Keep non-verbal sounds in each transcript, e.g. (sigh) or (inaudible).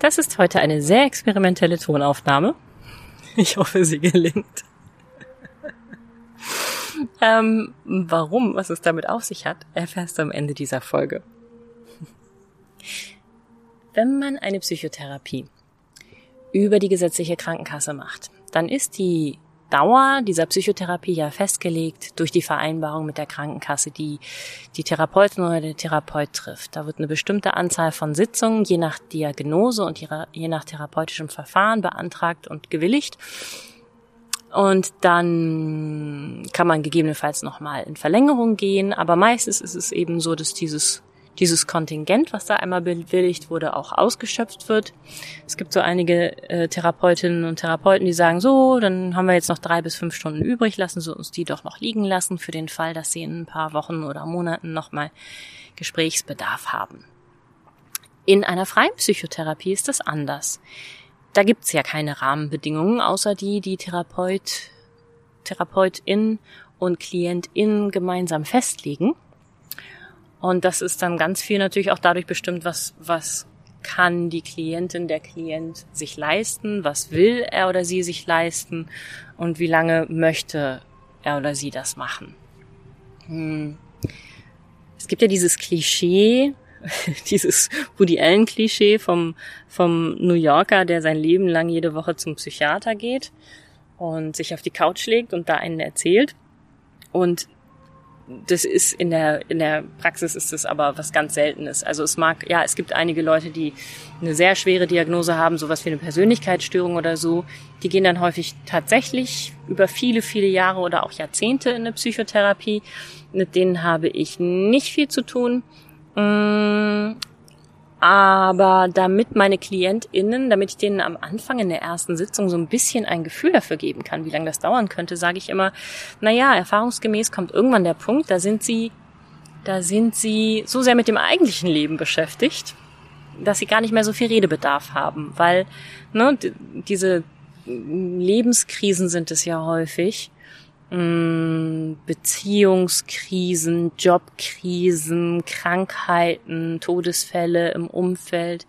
Das ist heute eine sehr experimentelle Tonaufnahme. Ich hoffe, sie gelingt. (laughs) ähm, warum, was es damit auf sich hat, erfährst du am Ende dieser Folge. Wenn man eine Psychotherapie über die gesetzliche Krankenkasse macht, dann ist die Dauer dieser Psychotherapie ja festgelegt durch die Vereinbarung mit der Krankenkasse, die die Therapeutin oder der Therapeut trifft. Da wird eine bestimmte Anzahl von Sitzungen je nach Diagnose und je nach therapeutischem Verfahren beantragt und gewilligt. Und dann kann man gegebenenfalls nochmal in Verlängerung gehen, aber meistens ist es eben so, dass dieses dieses Kontingent, was da einmal bewilligt wurde, auch ausgeschöpft wird. Es gibt so einige äh, Therapeutinnen und Therapeuten, die sagen, so, dann haben wir jetzt noch drei bis fünf Stunden übrig, lassen Sie uns die doch noch liegen lassen für den Fall, dass Sie in ein paar Wochen oder Monaten nochmal Gesprächsbedarf haben. In einer freien Psychotherapie ist das anders. Da gibt's ja keine Rahmenbedingungen, außer die, die Therapeut, Therapeutin und Klientin gemeinsam festlegen. Und das ist dann ganz viel natürlich auch dadurch bestimmt, was, was kann die Klientin, der Klient sich leisten, was will er oder sie sich leisten und wie lange möchte er oder sie das machen. Hm. Es gibt ja dieses Klischee, (laughs) dieses Woody Allen Klischee vom, vom New Yorker, der sein Leben lang jede Woche zum Psychiater geht und sich auf die Couch legt und da einen erzählt. Und das ist in der, in der Praxis ist es aber was ganz Seltenes. Also es mag, ja, es gibt einige Leute, die eine sehr schwere Diagnose haben, sowas wie eine Persönlichkeitsstörung oder so. Die gehen dann häufig tatsächlich über viele, viele Jahre oder auch Jahrzehnte in eine Psychotherapie. Mit denen habe ich nicht viel zu tun. Aber damit meine KlientInnen, damit ich denen am Anfang in der ersten Sitzung so ein bisschen ein Gefühl dafür geben kann, wie lange das dauern könnte, sage ich immer, na ja, erfahrungsgemäß kommt irgendwann der Punkt, da sind sie, da sind sie so sehr mit dem eigentlichen Leben beschäftigt, dass sie gar nicht mehr so viel Redebedarf haben, weil ne, diese Lebenskrisen sind es ja häufig Beziehungskrisen, Jobkrisen, Krankheiten, Todesfälle im Umfeld,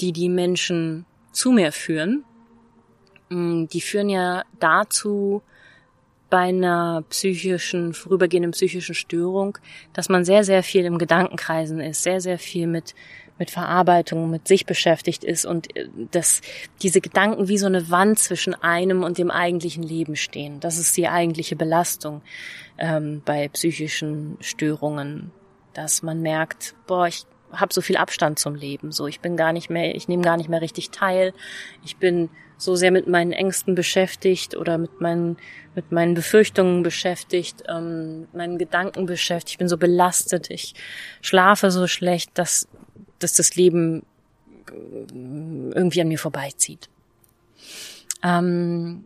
die die Menschen zu mir führen. Mm, die führen ja dazu, bei einer psychischen, vorübergehenden psychischen Störung, dass man sehr, sehr viel im Gedankenkreisen ist, sehr, sehr viel mit mit Verarbeitung, mit sich beschäftigt ist und äh, dass diese Gedanken wie so eine Wand zwischen einem und dem eigentlichen Leben stehen. Das ist die eigentliche Belastung ähm, bei psychischen Störungen, dass man merkt, boah, ich habe so viel Abstand zum Leben, so ich bin gar nicht mehr, ich nehme gar nicht mehr richtig teil, ich bin so sehr mit meinen Ängsten beschäftigt oder mit meinen mit meinen Befürchtungen beschäftigt, ähm, mit meinen Gedanken beschäftigt. Ich bin so belastet, ich schlafe so schlecht, dass dass das Leben irgendwie an mir vorbeizieht. Ähm,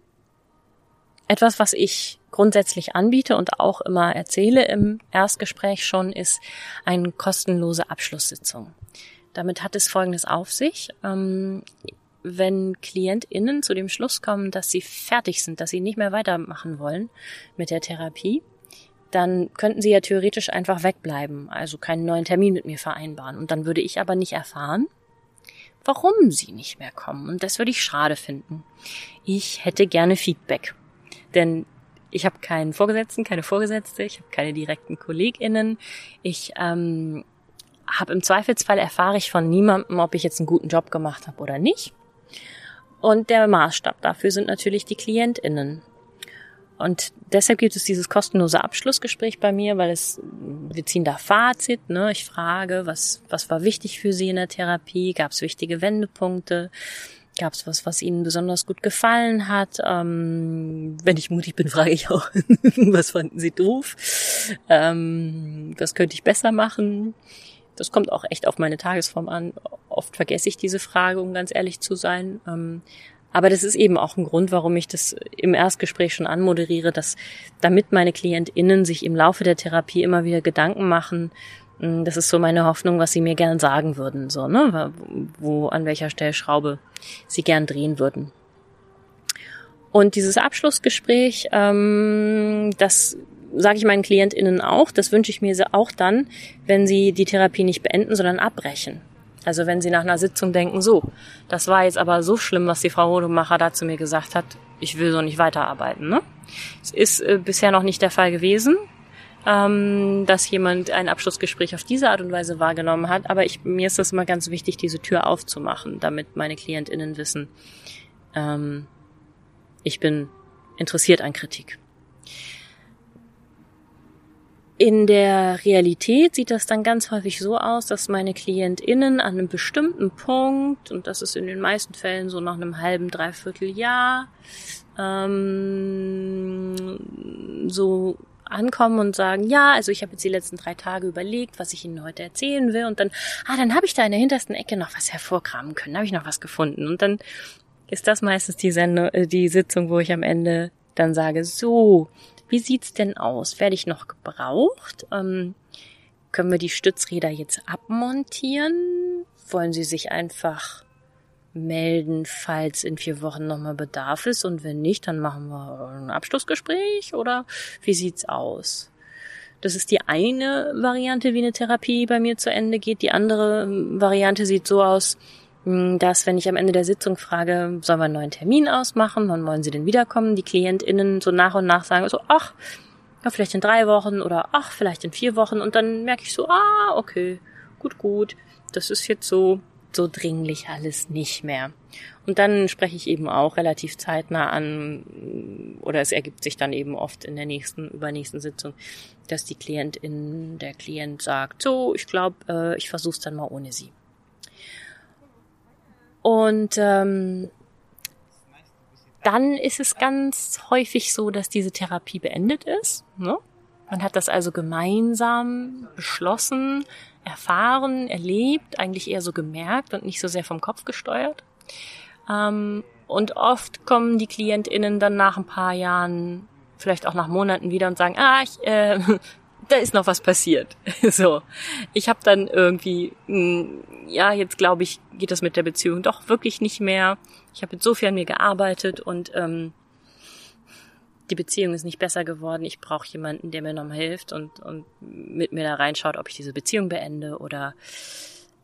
etwas, was ich grundsätzlich anbiete und auch immer erzähle im Erstgespräch schon, ist eine kostenlose Abschlusssitzung. Damit hat es Folgendes auf sich. Ähm, wenn KlientInnen zu dem Schluss kommen, dass sie fertig sind, dass sie nicht mehr weitermachen wollen mit der Therapie, dann könnten sie ja theoretisch einfach wegbleiben, also keinen neuen Termin mit mir vereinbaren. Und dann würde ich aber nicht erfahren, warum sie nicht mehr kommen. Und das würde ich schade finden. Ich hätte gerne Feedback. Denn ich habe keinen Vorgesetzten, keine Vorgesetzte, ich habe keine direkten KollegInnen. Ich ähm, habe im Zweifelsfall erfahre ich von niemandem, ob ich jetzt einen guten Job gemacht habe oder nicht. Und der Maßstab dafür sind natürlich die KlientInnen. Und deshalb gibt es dieses kostenlose Abschlussgespräch bei mir, weil es, wir ziehen da Fazit, ne? Ich frage, was, was war wichtig für Sie in der Therapie? Gab es wichtige Wendepunkte? Gab es was, was Ihnen besonders gut gefallen hat? Ähm, wenn ich mutig bin, (laughs) frage ich auch, (laughs) was fanden Sie doof? Ähm, was könnte ich besser machen? Das kommt auch echt auf meine Tagesform an. Oft vergesse ich diese Frage, um ganz ehrlich zu sein. Ähm, aber das ist eben auch ein Grund, warum ich das im Erstgespräch schon anmoderiere, dass damit meine KlientInnen sich im Laufe der Therapie immer wieder Gedanken machen, hm, das ist so meine Hoffnung, was sie mir gern sagen würden, so, ne, wo, an welcher Stellschraube sie gern drehen würden. Und dieses Abschlussgespräch, ähm, das sage ich meinen KlientInnen auch, das wünsche ich mir auch dann, wenn sie die Therapie nicht beenden, sondern abbrechen. Also wenn Sie nach einer Sitzung denken, so, das war jetzt aber so schlimm, was die Frau Rodemacher da zu mir gesagt hat, ich will so nicht weiterarbeiten. Ne? Es ist äh, bisher noch nicht der Fall gewesen, ähm, dass jemand ein Abschlussgespräch auf diese Art und Weise wahrgenommen hat, aber ich, mir ist das immer ganz wichtig, diese Tür aufzumachen, damit meine KlientInnen wissen, ähm, ich bin interessiert an Kritik. In der Realität sieht das dann ganz häufig so aus, dass meine KlientInnen an einem bestimmten Punkt, und das ist in den meisten Fällen so nach einem halben, dreiviertel Jahr, ähm, so ankommen und sagen, ja, also ich habe jetzt die letzten drei Tage überlegt, was ich Ihnen heute erzählen will. Und dann, ah, dann habe ich da in der hintersten Ecke noch was hervorkramen können, habe ich noch was gefunden. Und dann ist das meistens die, Sendung, äh, die Sitzung, wo ich am Ende dann sage, so, wie sieht's denn aus? Werde ich noch gebraucht? Ähm, können wir die Stützräder jetzt abmontieren? Wollen Sie sich einfach melden, falls in vier Wochen nochmal Bedarf ist? Und wenn nicht, dann machen wir ein Abschlussgespräch oder wie sieht's aus? Das ist die eine Variante, wie eine Therapie bei mir zu Ende geht. Die andere Variante sieht so aus, dass, wenn ich am Ende der Sitzung frage, sollen wir einen neuen Termin ausmachen, wann wollen Sie denn wiederkommen, die KlientInnen so nach und nach sagen so, ach, ja, vielleicht in drei Wochen oder ach, vielleicht in vier Wochen und dann merke ich so, ah, okay, gut, gut, das ist jetzt so, so dringlich alles nicht mehr. Und dann spreche ich eben auch relativ zeitnah an, oder es ergibt sich dann eben oft in der nächsten, übernächsten Sitzung, dass die Klientin, der Klient sagt, so, ich glaube, äh, ich versuch's dann mal ohne Sie. Und ähm, dann ist es ganz häufig so, dass diese Therapie beendet ist. Ne? Man hat das also gemeinsam beschlossen, erfahren, erlebt, eigentlich eher so gemerkt und nicht so sehr vom Kopf gesteuert. Ähm, und oft kommen die KlientInnen dann nach ein paar Jahren, vielleicht auch nach Monaten wieder und sagen, ah, ich, äh, da ist noch was passiert. (laughs) so, ich habe dann irgendwie, mh, hm, ja, jetzt glaube ich, geht das mit der Beziehung doch wirklich nicht mehr. Ich habe jetzt so viel an mir gearbeitet und ähm, die Beziehung ist nicht besser geworden. Ich brauche jemanden, der mir nochmal hilft und, und mit mir da reinschaut, ob ich diese Beziehung beende oder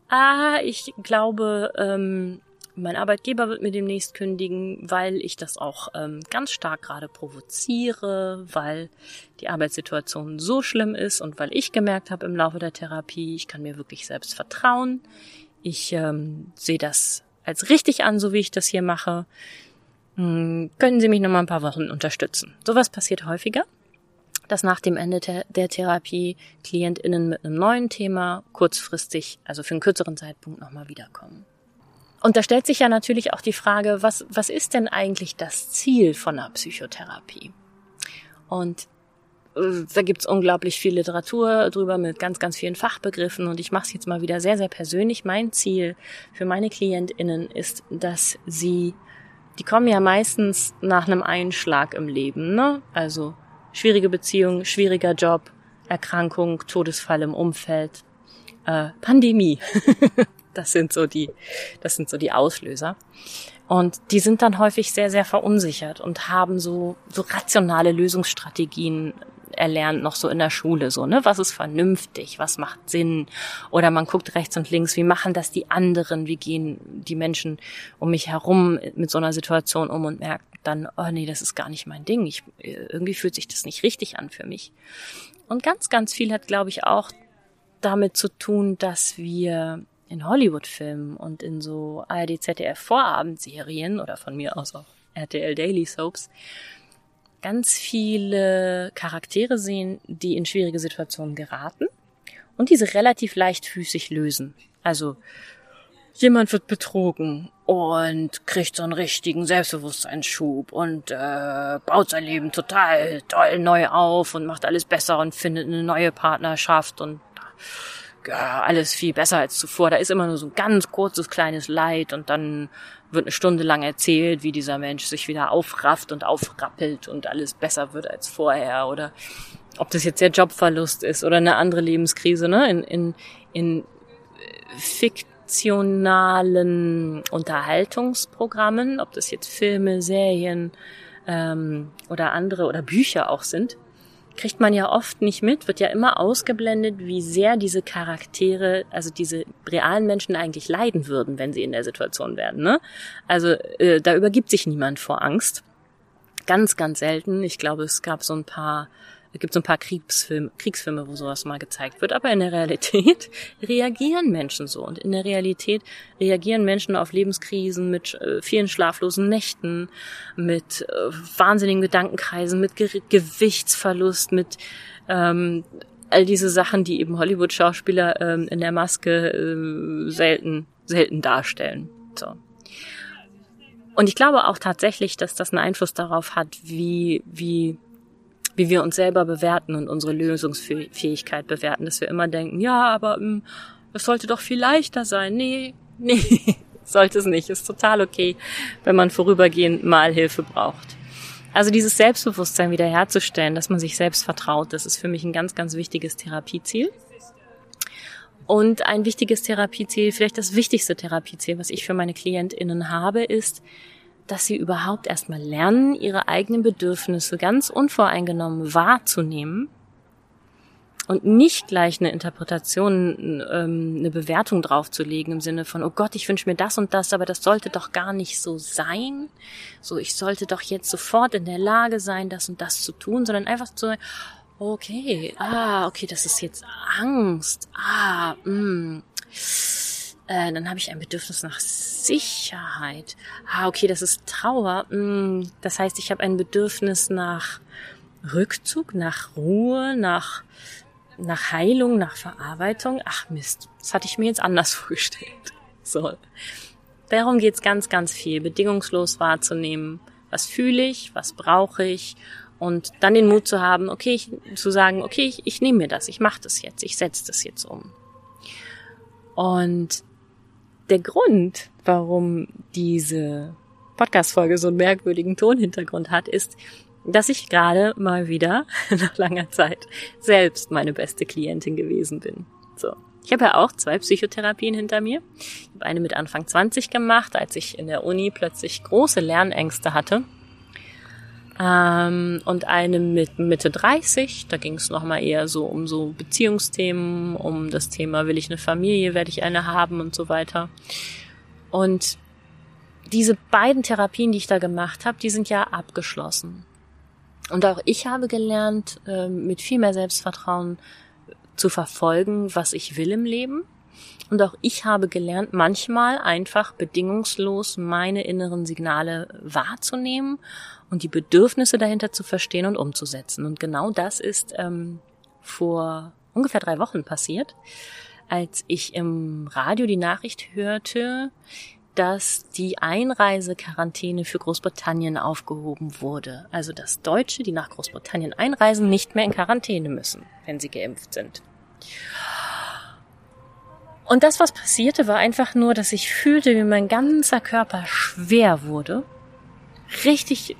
ah, ich glaube, ähm, mein Arbeitgeber wird mir demnächst kündigen, weil ich das auch ähm, ganz stark gerade provoziere, weil die Arbeitssituation so schlimm ist und weil ich gemerkt habe im Laufe der Therapie, ich kann mir wirklich selbst vertrauen. Ich ähm, sehe das als richtig an, so wie ich das hier mache. Hm, können Sie mich noch mal ein paar Wochen unterstützen? Sowas passiert häufiger, dass nach dem Ende der, Therapie KlientInnen mit einem neuen Thema kurzfristig, also für einen kürzeren Zeitpunkt nochmal wiederkommen. Und da stellt sich ja natürlich auch die Frage, was, was ist denn eigentlich das Ziel von einer Psychotherapie? Und äh, da gibt's unglaublich viel Literatur drüber mit ganz, ganz vielen Fachbegriffen und ich mache es jetzt mal wieder sehr, sehr persönlich. Mein Ziel für meine KlientInnen ist, dass sie, die kommen ja meistens nach einem Einschlag im Leben, ne? Also schwierige Beziehung, schwieriger Job, Erkrankung, Todesfall im Umfeld, äh, Pandemie. (laughs) Das sind so die, das sind so die Auslöser. Und die sind dann häufig sehr, sehr verunsichert und haben so, so rationale Lösungsstrategien erlernt, noch so in der Schule, so, ne? Was ist vernünftig? Was macht Sinn? Oder man guckt rechts und links, wie machen das die anderen? Wie gehen die Menschen um mich herum mit so einer Situation um und merkt dann, oh nee, das ist gar nicht mein Ding. Ich, irgendwie fühlt sich das nicht richtig an für mich. Und ganz, ganz viel hat, glaube ich, auch damit zu tun, dass wir in Hollywood-Filmen und in so ARD, ZDF Vorabendserien oder von mir aus auch RTL Daily Soaps ganz viele Charaktere sehen, die in schwierige Situationen geraten und diese relativ leichtfüßig lösen. Also jemand wird betrogen und kriegt so einen richtigen Selbstbewusstseinsschub und äh, baut sein Leben total toll neu auf und macht alles besser und findet eine neue Partnerschaft und ja, alles viel besser als zuvor. Da ist immer nur so ein ganz kurzes kleines Leid und dann wird eine Stunde lang erzählt, wie dieser Mensch sich wieder aufrafft und aufrappelt und alles besser wird als vorher oder ob das jetzt der Jobverlust ist oder eine andere Lebenskrise, ne? In, in, in fiktionalen Unterhaltungsprogrammen, ob das jetzt Filme, Serien ähm, oder andere oder Bücher auch sind, kriegt man ja oft nicht mit, wird ja immer ausgeblendet, wie sehr diese Charaktere, also diese realen Menschen eigentlich leiden würden, wenn sie in der Situation wären. Ne? Also äh, da übergibt sich niemand vor Angst. Ganz, ganz selten. Ich glaube, es gab so ein paar es gibt so ein paar Kriegsfilme, Kriegsfilme, wo sowas mal gezeigt wird. Aber in der Realität (laughs) reagieren Menschen so. Und in der Realität reagieren Menschen auf Lebenskrisen mit äh, vielen schlaflosen Nächten, mit äh, wahnsinnigen Gedankenkreisen, mit Ge Gewichtsverlust, mit ähm, all diese Sachen, die eben Hollywood-Schauspieler ähm, in der Maske äh, selten, selten darstellen. So. Und ich glaube auch tatsächlich, dass das einen Einfluss darauf hat, wie, wie wie wir uns selber bewerten und unsere Lösungsfähigkeit bewerten, dass wir immer denken, ja, aber ähm, es sollte doch viel leichter sein. Nee, (laughs) nee, sollte es nicht. Ist total okay, wenn man vorübergehend mal Hilfe braucht. Also dieses Selbstbewusstsein wiederherzustellen, dass man sich selbst vertraut, das ist für mich ein ganz, ganz wichtiges Therapieziel. Und ein wichtiges Therapieziel, vielleicht das wichtigste Therapieziel, was ich für meine KlientInnen habe, ist, dass sie überhaupt erstmal lernen, ihre eigenen Bedürfnisse ganz unvoreingenommen wahrzunehmen und nicht gleich eine Interpretation, ähm, eine Bewertung draufzulegen im Sinne von, oh Gott, ich wünsche mir das und das, aber das sollte doch gar nicht so sein. So, ich sollte doch jetzt sofort in der Lage sein, das und das zu tun, sondern einfach zu sagen, okay, ah, okay, das ist jetzt Angst, ah, mh. Äh, dann habe ich ein Bedürfnis nach Sicherheit. Ah, okay, das ist Trauer. Mm, das heißt, ich habe ein Bedürfnis nach Rückzug, nach Ruhe, nach, nach Heilung, nach Verarbeitung. Ach Mist, das hatte ich mir jetzt anders (laughs) vorgestellt. So. Darum geht's ganz, ganz viel, bedingungslos wahrzunehmen. Was fühle ich, was brauche ich und dann den Mut zu haben, okay, ich, zu sagen, okay, ich, ich nehme mir das, ich mache das jetzt, ich setze das jetzt um. Und der Grund, warum diese Podcast-Folge so einen merkwürdigen Tonhintergrund hat, ist, dass ich gerade mal wieder (laughs) nach langer Zeit selbst meine beste Klientin gewesen bin. So. Ich habe ja auch zwei Psychotherapien hinter mir. Ich habe eine mit Anfang 20 gemacht, als ich in der Uni plötzlich große Lernängste hatte ähm, und eine mit Mitte 30. Da ging es nochmal eher so um so Beziehungsthemen, um das Thema, will ich eine Familie, werde ich eine haben und so weiter. Und diese beiden Therapien, die ich da gemacht habe, die sind ja abgeschlossen. Und auch ich habe gelernt, äh, mit viel mehr Selbstvertrauen zu verfolgen, was ich will im Leben. Und auch ich habe gelernt, manchmal einfach bedingungslos meine inneren Signale wahrzunehmen und die Bedürfnisse dahinter zu verstehen und umzusetzen. Und genau das ist ähm, vor ungefähr drei Wochen passiert, als ich im Radio die Nachricht hörte, dass die Einreisequarantäne für Großbritannien aufgehoben wurde. Also dass Deutsche, die nach Großbritannien einreisen, nicht mehr in Quarantäne müssen, wenn sie geimpft sind. Und das, was passierte, war einfach nur, dass ich fühlte, wie mein ganzer Körper schwer wurde, richtig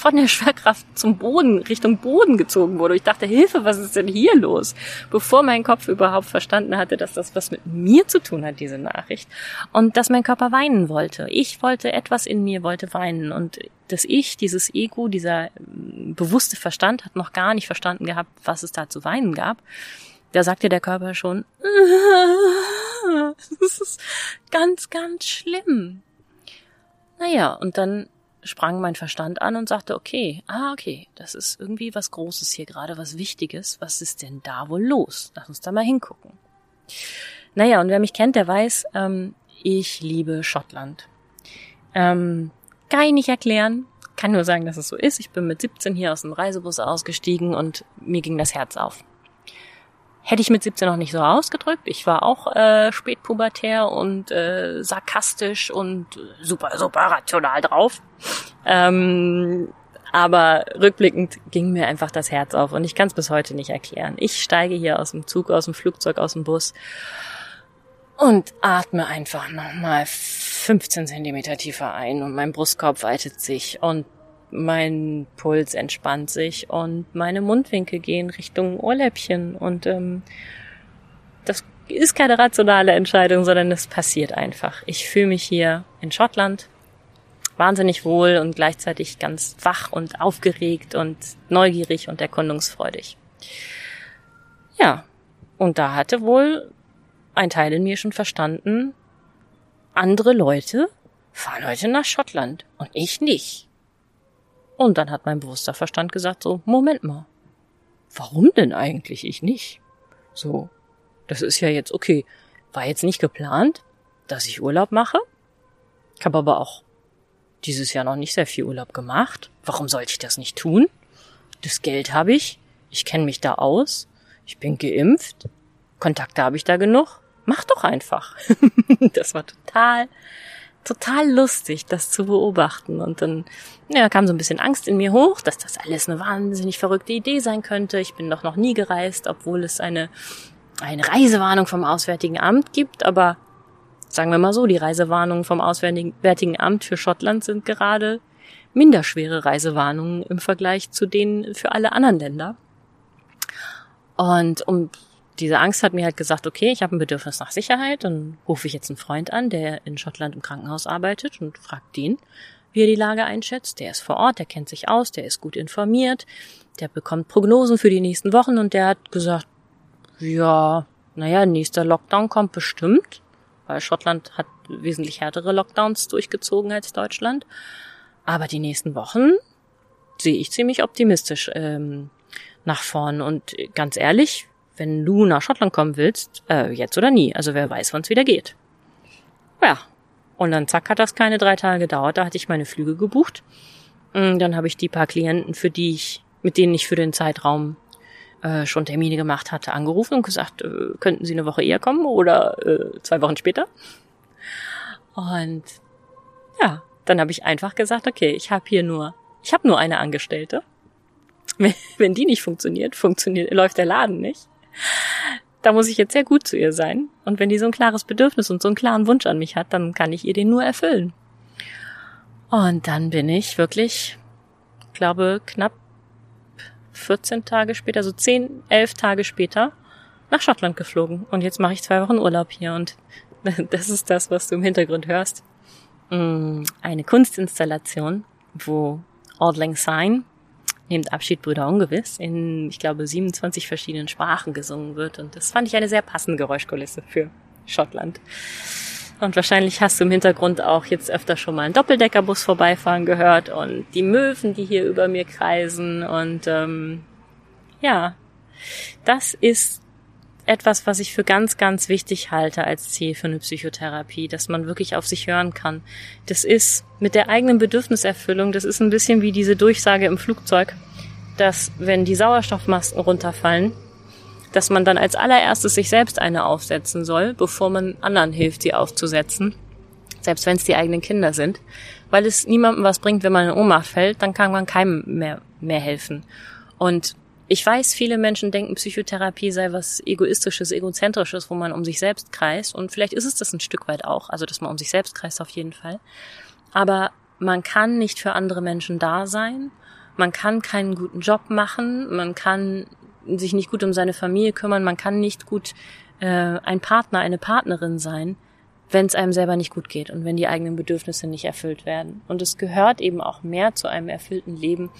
von der Schwerkraft zum Boden, Richtung Boden gezogen wurde. Ich dachte, Hilfe, was ist denn hier los? Bevor mein Kopf überhaupt verstanden hatte, dass das was mit mir zu tun hat, diese Nachricht. Und dass mein Körper weinen wollte. Ich wollte, etwas in mir wollte weinen. Und das Ich, dieses Ego, dieser mm, bewusste Verstand hat noch gar nicht verstanden gehabt, was es da zu weinen gab. Da sagte der Körper schon, (laughs) das ist ganz, ganz schlimm. Naja, und dann sprang mein Verstand an und sagte, okay, ah, okay, das ist irgendwie was Großes hier gerade, was Wichtiges. Was ist denn da wohl los? Lass uns da mal hingucken. Naja, und wer mich kennt, der weiß, ähm, ich liebe Schottland. Ähm, kann ich nicht erklären, kann nur sagen, dass es so ist. Ich bin mit 17 hier aus dem Reisebus ausgestiegen und mir ging das Herz auf. Hätte ich mit 17 noch nicht so ausgedrückt. Ich war auch äh, spätpubertär und äh, sarkastisch und super, super rational drauf. Ähm, aber rückblickend ging mir einfach das Herz auf und ich kann es bis heute nicht erklären. Ich steige hier aus dem Zug, aus dem Flugzeug, aus dem Bus und atme einfach nochmal 15 Zentimeter tiefer ein und mein Brustkorb weitet sich und mein Puls entspannt sich und meine Mundwinkel gehen Richtung Ohrläppchen und ähm, das ist keine rationale Entscheidung, sondern es passiert einfach. Ich fühle mich hier in Schottland wahnsinnig wohl und gleichzeitig ganz wach und aufgeregt und neugierig und erkundungsfreudig. Ja, und da hatte wohl ein Teil in mir schon verstanden, andere Leute fahren heute nach Schottland und ich nicht. Und dann hat mein bewusster Verstand gesagt so, Moment mal, warum denn eigentlich ich nicht? So, das ist ja jetzt okay, war jetzt nicht geplant, dass ich Urlaub mache. Ich habe aber auch dieses Jahr noch nicht sehr viel Urlaub gemacht. Warum sollte ich das nicht tun? Das Geld habe ich, ich kenne mich da aus, ich bin geimpft, Kontakte habe ich da genug. Mach doch einfach. (laughs) das war total, total lustig, das zu beobachten. Und dann ja, kam so ein bisschen Angst in mir hoch, dass das alles eine wahnsinnig verrückte Idee sein könnte. Ich bin doch noch nie gereist, obwohl es eine, eine Reisewarnung vom Auswärtigen Amt gibt. Aber Sagen wir mal so, die Reisewarnungen vom Auswärtigen Amt für Schottland sind gerade minderschwere Reisewarnungen im Vergleich zu denen für alle anderen Länder. Und um diese Angst hat mir halt gesagt, okay, ich habe ein Bedürfnis nach Sicherheit, dann rufe ich jetzt einen Freund an, der in Schottland im Krankenhaus arbeitet und fragt den, wie er die Lage einschätzt. Der ist vor Ort, der kennt sich aus, der ist gut informiert, der bekommt Prognosen für die nächsten Wochen und der hat gesagt, ja, naja, nächster Lockdown kommt bestimmt weil Schottland hat wesentlich härtere Lockdowns durchgezogen als Deutschland. Aber die nächsten Wochen sehe ich ziemlich optimistisch ähm, nach vorn. Und ganz ehrlich, wenn du nach Schottland kommen willst, äh, jetzt oder nie. Also wer weiß, wann es wieder geht. Ja. Und dann zack hat das keine drei Tage gedauert. Da hatte ich meine Flüge gebucht. Und mm, dann habe ich die paar Klienten, für die ich, mit denen ich für den Zeitraum äh, schon Termine gemacht hatte, angerufen und gesagt, äh, könnten Sie eine Woche eher kommen oder äh, zwei Wochen später? Und ja, dann habe ich einfach gesagt, okay, ich habe hier nur, ich habe nur eine Angestellte. Wenn, (laughs) wenn die nicht funktioniert, funktioniert, läuft der Laden nicht. Da muss ich jetzt sehr gut zu ihr sein. Und wenn die so ein klares Bedürfnis und so einen klaren Wunsch an mich hat, dann kann ich ihr den nur erfüllen. Und dann bin ich wirklich, glaube, knapp 14 Tage später, so 10, 11 Tage später, nach Schottland geflogen. Und jetzt mache ich zwei Wochen Urlaub hier. Und (laughs) das ist das, was du im Hintergrund hörst. Mm, eine Kunstinstallation, wo Auld Lang Syne nehmt Abschied Brüder Ungewiss in, ich glaube, 27 verschiedenen Sprachen gesungen wird. Und das fand ich eine sehr passende Geräuschkulisse für Schottland. Und wahrscheinlich hast du im Hintergrund auch jetzt öfter schon mal einen Doppeldeckerbus vorbeifahren gehört und die Möwen, die hier über mir kreisen. Und ähm, ja, das ist etwas, was ich für ganz, ganz wichtig halte als Ziel für eine Psychotherapie, dass man wirklich auf sich hören kann. Das ist mit der eigenen Bedürfniserfüllung, das ist ein bisschen wie diese Durchsage im Flugzeug, dass wenn die Sauerstoffmasken runterfallen, dass man dann als allererstes sich selbst eine aufsetzen soll, bevor man anderen hilft, sie aufzusetzen. Selbst wenn es die eigenen Kinder sind. Weil es niemandem was bringt, wenn man in Ohnmacht fällt, dann kann man keinem mehr, mehr helfen. Und ich weiß, viele Menschen denken, Psychotherapie sei was egoistisches, egozentrisches, wo man um sich selbst kreist. Und vielleicht ist es das ein Stück weit auch, also dass man um sich selbst kreist auf jeden Fall. Aber man kann nicht für andere Menschen da sein. Man kann keinen guten Job machen. Man kann sich nicht gut um seine Familie kümmern, man kann nicht gut äh, ein Partner, eine Partnerin sein, wenn es einem selber nicht gut geht und wenn die eigenen Bedürfnisse nicht erfüllt werden. Und es gehört eben auch mehr zu einem erfüllten Leben,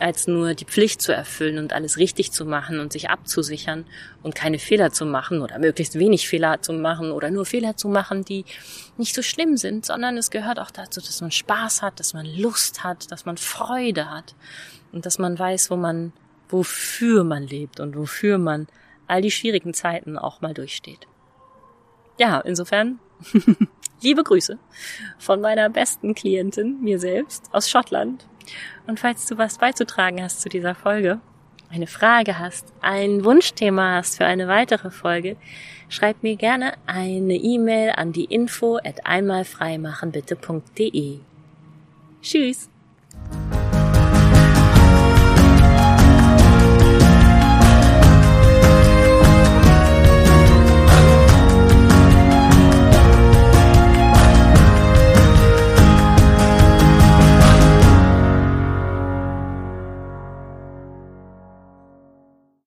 als nur die Pflicht zu erfüllen und alles richtig zu machen und sich abzusichern und keine Fehler zu machen oder möglichst wenig Fehler zu machen oder nur Fehler zu machen, die nicht so schlimm sind, sondern es gehört auch dazu, dass man Spaß hat, dass man Lust hat, dass man Freude hat und dass man weiß, wo man wofür man lebt und wofür man all die schwierigen Zeiten auch mal durchsteht. Ja, insofern (laughs) liebe Grüße von meiner besten Klientin, mir selbst, aus Schottland. Und falls du was beizutragen hast zu dieser Folge, eine Frage hast, ein Wunschthema hast für eine weitere Folge, schreib mir gerne eine E-Mail an die info at einmalfreimachenbitte.de. Tschüss!